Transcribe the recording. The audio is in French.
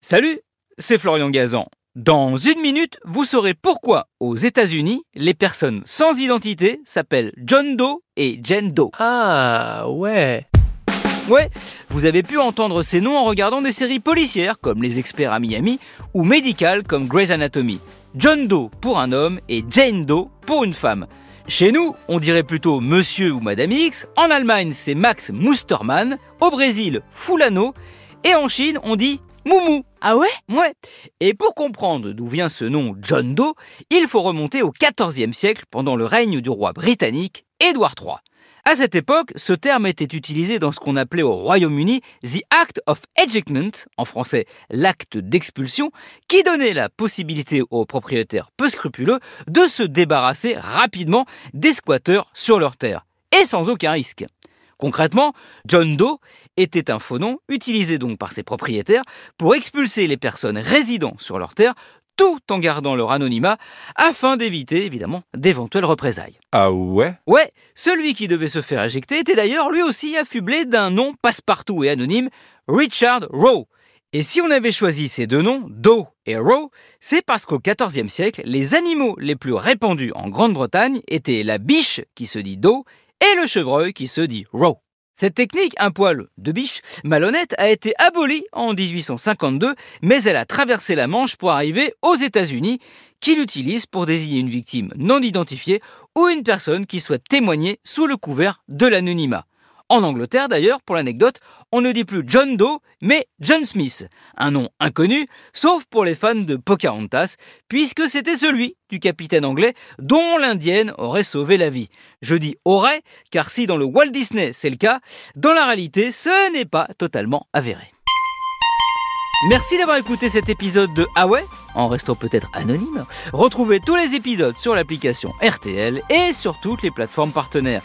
Salut, c'est Florian Gazan. Dans une minute, vous saurez pourquoi aux États-Unis, les personnes sans identité s'appellent John Doe et Jane Doe. Ah ouais. Ouais, vous avez pu entendre ces noms en regardant des séries policières comme Les Experts à Miami ou médicales comme Grey's Anatomy. John Doe pour un homme et Jane Doe pour une femme. Chez nous, on dirait plutôt Monsieur ou Madame X. En Allemagne, c'est Max Mustermann. Au Brésil, Fulano. Et en Chine, on dit Moumou. Ah ouais? Ouais. Et pour comprendre d'où vient ce nom John Doe, il faut remonter au XIVe siècle pendant le règne du roi britannique Édouard III. À cette époque, ce terme était utilisé dans ce qu'on appelait au Royaume-Uni The Act of Ejectment, en français l'acte d'expulsion, qui donnait la possibilité aux propriétaires peu scrupuleux de se débarrasser rapidement des squatteurs sur leurs terres, et sans aucun risque. Concrètement, John Doe était un faux nom utilisé donc par ses propriétaires pour expulser les personnes résidant sur leurs terres tout en gardant leur anonymat afin d'éviter évidemment d'éventuelles représailles. Ah ouais? Ouais, celui qui devait se faire éjecter était d'ailleurs lui aussi affublé d'un nom passe-partout et anonyme, Richard Rowe. Et si on avait choisi ces deux noms, Doe et Rowe, c'est parce qu'au XIVe siècle, les animaux les plus répandus en Grande-Bretagne étaient la biche qui se dit Doe et le chevreuil qui se dit Rowe. Cette technique, un poil de biche, malhonnête, a été abolie en 1852, mais elle a traversé la Manche pour arriver aux États-Unis, qui l'utilisent pour désigner une victime non identifiée ou une personne qui souhaite témoigner sous le couvert de l'anonymat. En Angleterre, d'ailleurs, pour l'anecdote, on ne dit plus John Doe, mais John Smith, un nom inconnu, sauf pour les fans de Pocahontas, puisque c'était celui du capitaine anglais dont l'indienne aurait sauvé la vie. Je dis aurait, car si dans le Walt Disney c'est le cas, dans la réalité, ce n'est pas totalement avéré. Merci d'avoir écouté cet épisode de Ah en restant peut-être anonyme. Retrouvez tous les épisodes sur l'application RTL et sur toutes les plateformes partenaires.